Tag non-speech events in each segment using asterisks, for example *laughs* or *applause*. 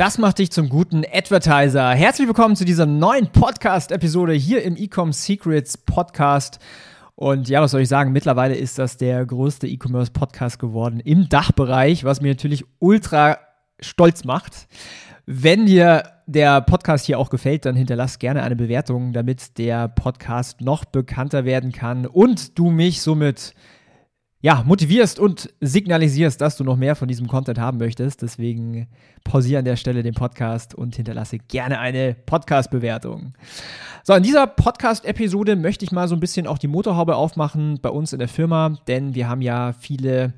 Das macht dich zum guten Advertiser. Herzlich willkommen zu dieser neuen Podcast-Episode hier im Ecom Secrets Podcast. Und ja, was soll ich sagen? Mittlerweile ist das der größte E-Commerce Podcast geworden im Dachbereich, was mir natürlich ultra stolz macht. Wenn dir der Podcast hier auch gefällt, dann hinterlass gerne eine Bewertung, damit der Podcast noch bekannter werden kann und du mich somit ja, motivierst und signalisierst, dass du noch mehr von diesem Content haben möchtest. Deswegen pausiere an der Stelle den Podcast und hinterlasse gerne eine Podcast-Bewertung. So, in dieser Podcast-Episode möchte ich mal so ein bisschen auch die Motorhaube aufmachen bei uns in der Firma, denn wir haben ja viele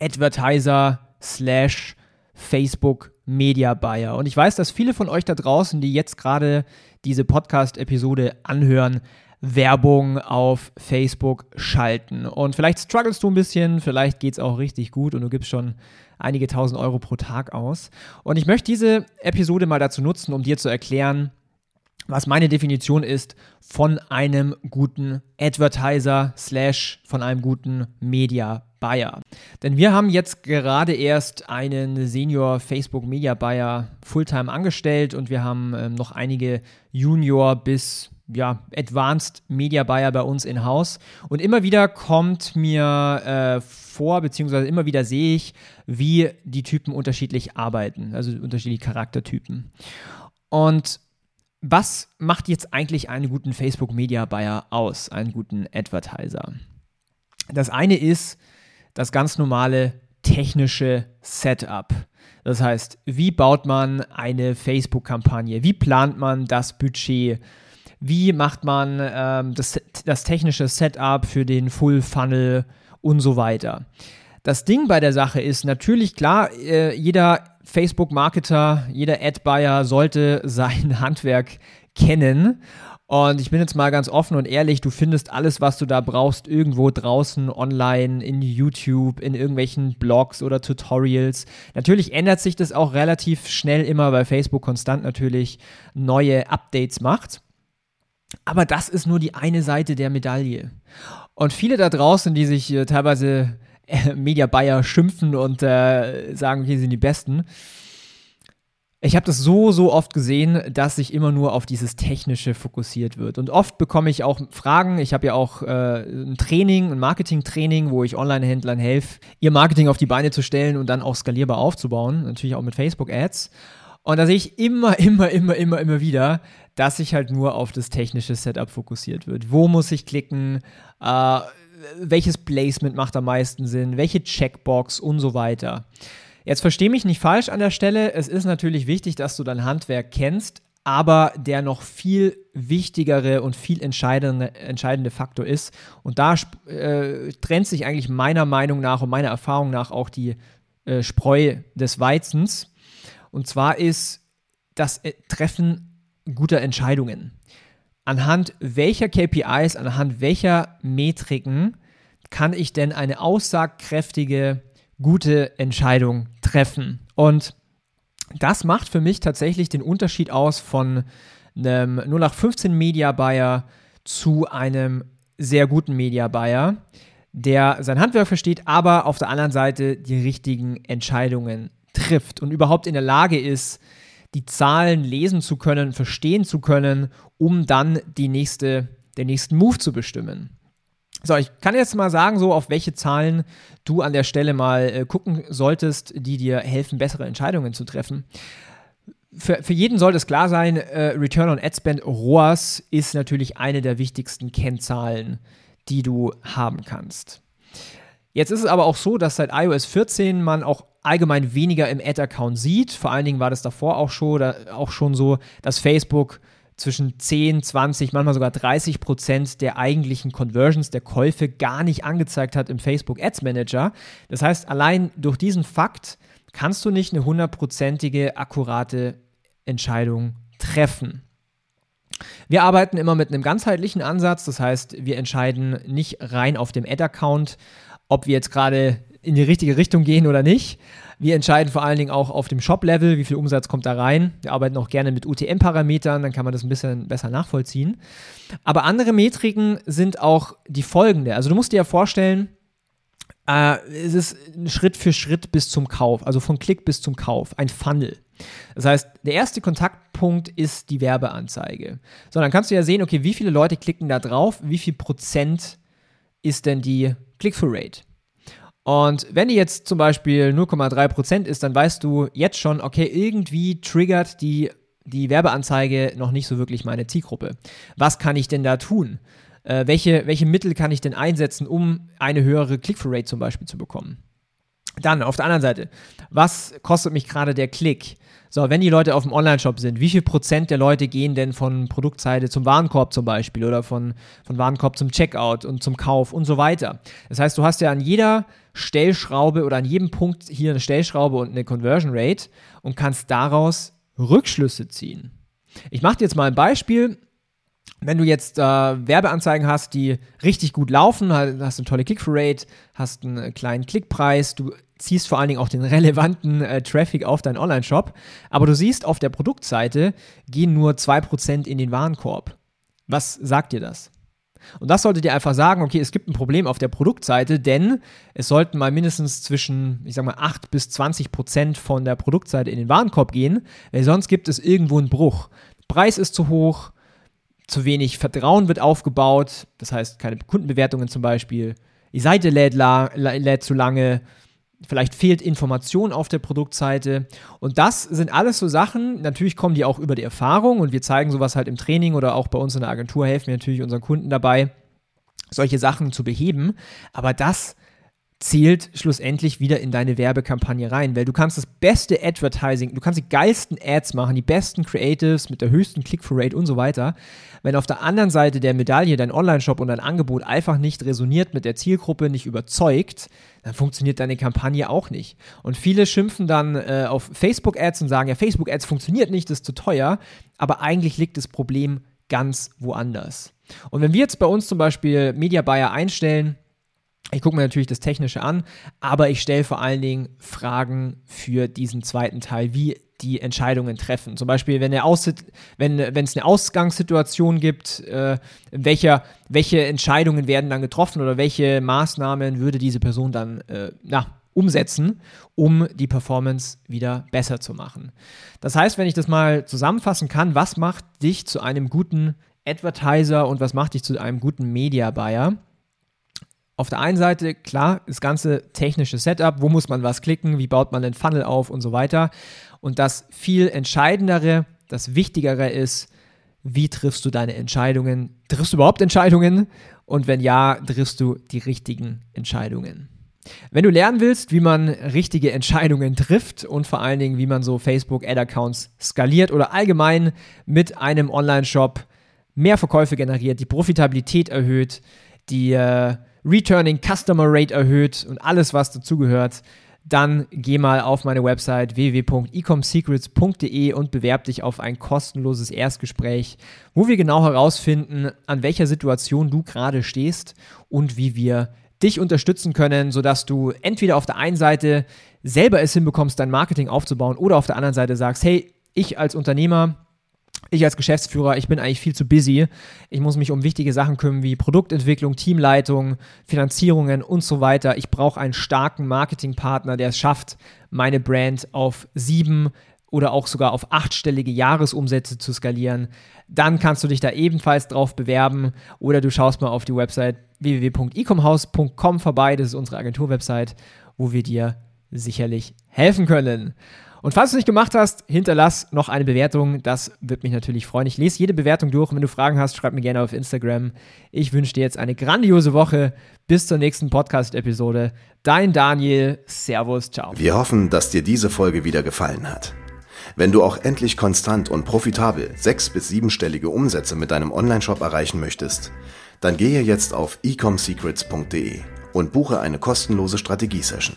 Advertiser slash Facebook Media Buyer. Und ich weiß, dass viele von euch da draußen, die jetzt gerade diese Podcast-Episode anhören, Werbung auf Facebook schalten. Und vielleicht strugglest du ein bisschen, vielleicht geht es auch richtig gut und du gibst schon einige tausend Euro pro Tag aus. Und ich möchte diese Episode mal dazu nutzen, um dir zu erklären, was meine Definition ist von einem guten Advertiser slash von einem guten Media Buyer. Denn wir haben jetzt gerade erst einen Senior Facebook Media Buyer Fulltime angestellt und wir haben ähm, noch einige Junior bis ja, Advanced Media Buyer bei uns in Haus. Und immer wieder kommt mir äh, vor, beziehungsweise immer wieder sehe ich, wie die Typen unterschiedlich arbeiten, also unterschiedliche Charaktertypen. Und was macht jetzt eigentlich einen guten Facebook Media Buyer aus, einen guten Advertiser? Das eine ist das ganz normale technische Setup. Das heißt, wie baut man eine Facebook-Kampagne? Wie plant man das Budget? Wie macht man ähm, das, das technische Setup für den Full Funnel und so weiter? Das Ding bei der Sache ist natürlich klar, äh, jeder Facebook-Marketer, jeder Ad-Buyer sollte *laughs* sein Handwerk kennen. Und ich bin jetzt mal ganz offen und ehrlich, du findest alles, was du da brauchst, irgendwo draußen, online, in YouTube, in irgendwelchen Blogs oder Tutorials. Natürlich ändert sich das auch relativ schnell immer, weil Facebook konstant natürlich neue Updates macht. Aber das ist nur die eine Seite der Medaille. Und viele da draußen, die sich äh, teilweise äh, Media Buyer schimpfen und äh, sagen, wir sind die Besten. Ich habe das so, so oft gesehen, dass sich immer nur auf dieses Technische fokussiert wird. Und oft bekomme ich auch Fragen. Ich habe ja auch äh, ein Training, ein Marketing-Training, wo ich Online-Händlern helfe, ihr Marketing auf die Beine zu stellen und dann auch skalierbar aufzubauen. Natürlich auch mit Facebook-Ads. Und da sehe ich immer, *laughs* immer, immer, immer, immer wieder, dass sich halt nur auf das technische Setup fokussiert wird. Wo muss ich klicken? Äh, welches Placement macht am meisten Sinn? Welche Checkbox und so weiter. Jetzt verstehe mich nicht falsch an der Stelle. Es ist natürlich wichtig, dass du dein Handwerk kennst, aber der noch viel wichtigere und viel entscheidende, entscheidende Faktor ist. Und da äh, trennt sich eigentlich meiner Meinung nach und meiner Erfahrung nach auch die äh, Spreu des Weizens. Und zwar ist das äh, Treffen guter Entscheidungen. Anhand welcher KPIs, anhand welcher Metriken kann ich denn eine aussagkräftige, gute Entscheidung treffen? Und das macht für mich tatsächlich den Unterschied aus von einem 0815 Media Buyer zu einem sehr guten Media Buyer, der sein Handwerk versteht, aber auf der anderen Seite die richtigen Entscheidungen trifft und überhaupt in der Lage ist, die Zahlen lesen zu können, verstehen zu können, um dann die nächste, den nächsten Move zu bestimmen. So, ich kann jetzt mal sagen, so auf welche Zahlen du an der Stelle mal äh, gucken solltest, die dir helfen, bessere Entscheidungen zu treffen. Für, für jeden sollte es klar sein, äh, Return on Ad Spend ROAS ist natürlich eine der wichtigsten Kennzahlen, die du haben kannst. Jetzt ist es aber auch so, dass seit iOS 14 man auch allgemein weniger im Ad-Account sieht. Vor allen Dingen war das davor auch schon, auch schon so, dass Facebook zwischen 10, 20, manchmal sogar 30 Prozent der eigentlichen Conversions, der Käufe gar nicht angezeigt hat im Facebook Ads Manager. Das heißt, allein durch diesen Fakt kannst du nicht eine hundertprozentige, akkurate Entscheidung treffen. Wir arbeiten immer mit einem ganzheitlichen Ansatz, das heißt, wir entscheiden nicht rein auf dem Ad-Account, ob wir jetzt gerade in die richtige Richtung gehen oder nicht. Wir entscheiden vor allen Dingen auch auf dem Shop-Level, wie viel Umsatz kommt da rein. Wir arbeiten auch gerne mit UTM-Parametern, dann kann man das ein bisschen besser nachvollziehen. Aber andere Metriken sind auch die folgende. Also du musst dir ja vorstellen, äh, es ist Schritt für Schritt bis zum Kauf, also von Klick bis zum Kauf, ein Funnel. Das heißt, der erste Kontaktpunkt ist die Werbeanzeige. So, dann kannst du ja sehen, okay, wie viele Leute klicken da drauf, wie viel Prozent ist denn die Click-through-Rate? Und wenn die jetzt zum Beispiel 0,3% ist, dann weißt du jetzt schon, okay, irgendwie triggert die, die Werbeanzeige noch nicht so wirklich meine Zielgruppe. Was kann ich denn da tun? Äh, welche, welche Mittel kann ich denn einsetzen, um eine höhere Click-through-Rate zum Beispiel zu bekommen? Dann auf der anderen Seite, was kostet mich gerade der Klick? So, wenn die Leute auf dem Online-Shop sind, wie viel Prozent der Leute gehen denn von Produktseite zum Warenkorb zum Beispiel oder von, von Warenkorb zum Checkout und zum Kauf und so weiter? Das heißt, du hast ja an jeder Stellschraube oder an jedem Punkt hier eine Stellschraube und eine Conversion Rate und kannst daraus Rückschlüsse ziehen. Ich mache dir jetzt mal ein Beispiel. Wenn du jetzt äh, Werbeanzeigen hast, die richtig gut laufen, hast eine tolle Click-Through-Rate, hast einen kleinen Klickpreis, du ziehst vor allen Dingen auch den relevanten äh, Traffic auf deinen Online-Shop, aber du siehst, auf der Produktseite gehen nur 2% in den Warenkorb. Was sagt dir das? Und das sollte dir einfach sagen, okay, es gibt ein Problem auf der Produktseite, denn es sollten mal mindestens zwischen, ich sag mal, 8 bis 20 Prozent von der Produktseite in den Warenkorb gehen, weil sonst gibt es irgendwo einen Bruch. Preis ist zu hoch, zu wenig Vertrauen wird aufgebaut, das heißt keine Kundenbewertungen zum Beispiel, die Seite lädt, lädt zu lange, vielleicht fehlt Information auf der Produktseite. Und das sind alles so Sachen, natürlich kommen die auch über die Erfahrung und wir zeigen sowas halt im Training oder auch bei uns in der Agentur helfen wir natürlich unseren Kunden dabei, solche Sachen zu beheben. Aber das zählt schlussendlich wieder in deine Werbekampagne rein, weil du kannst das beste Advertising, du kannst die geilsten Ads machen, die besten Creatives mit der höchsten Click-through-Rate und so weiter. Wenn auf der anderen Seite der Medaille dein Online-Shop und dein Angebot einfach nicht resoniert mit der Zielgruppe, nicht überzeugt, dann funktioniert deine Kampagne auch nicht. Und viele schimpfen dann äh, auf Facebook-Ads und sagen, ja, Facebook-Ads funktioniert nicht, das ist zu teuer, aber eigentlich liegt das Problem ganz woanders. Und wenn wir jetzt bei uns zum Beispiel Media Buyer einstellen, ich gucke mir natürlich das Technische an, aber ich stelle vor allen Dingen Fragen für diesen zweiten Teil, wie die Entscheidungen treffen. Zum Beispiel, wenn, wenn, wenn es eine Ausgangssituation gibt, äh, welcher, welche Entscheidungen werden dann getroffen oder welche Maßnahmen würde diese Person dann äh, na, umsetzen, um die Performance wieder besser zu machen. Das heißt, wenn ich das mal zusammenfassen kann, was macht dich zu einem guten Advertiser und was macht dich zu einem guten Media Buyer? Auf der einen Seite, klar, das ganze technische Setup, wo muss man was klicken, wie baut man den Funnel auf und so weiter. Und das viel entscheidendere, das wichtigere ist, wie triffst du deine Entscheidungen? Triffst du überhaupt Entscheidungen? Und wenn ja, triffst du die richtigen Entscheidungen. Wenn du lernen willst, wie man richtige Entscheidungen trifft und vor allen Dingen, wie man so Facebook-Ad-Accounts skaliert oder allgemein mit einem Online-Shop mehr Verkäufe generiert, die Profitabilität erhöht, die äh, Returning Customer Rate erhöht und alles, was dazugehört, dann geh mal auf meine Website www.ecomsecrets.de und bewerb dich auf ein kostenloses Erstgespräch, wo wir genau herausfinden, an welcher Situation du gerade stehst und wie wir dich unterstützen können, sodass du entweder auf der einen Seite selber es hinbekommst, dein Marketing aufzubauen oder auf der anderen Seite sagst, hey, ich als Unternehmer ich als Geschäftsführer, ich bin eigentlich viel zu busy. Ich muss mich um wichtige Sachen kümmern wie Produktentwicklung, Teamleitung, Finanzierungen und so weiter. Ich brauche einen starken Marketingpartner, der es schafft, meine Brand auf sieben oder auch sogar auf achtstellige Jahresumsätze zu skalieren. Dann kannst du dich da ebenfalls drauf bewerben oder du schaust mal auf die Website www.ecomhouse.com vorbei. Das ist unsere Agenturwebsite, wo wir dir sicherlich helfen können. Und falls du es nicht gemacht hast, hinterlass noch eine Bewertung. Das wird mich natürlich freuen. Ich lese jede Bewertung durch. Wenn du Fragen hast, schreib mir gerne auf Instagram. Ich wünsche dir jetzt eine grandiose Woche. Bis zur nächsten Podcast-Episode. Dein Daniel. Servus. Ciao. Wir hoffen, dass dir diese Folge wieder gefallen hat. Wenn du auch endlich konstant und profitabel sechs- bis siebenstellige Umsätze mit deinem Onlineshop erreichen möchtest, dann gehe jetzt auf ecomsecrets.de und buche eine kostenlose Strategiesession.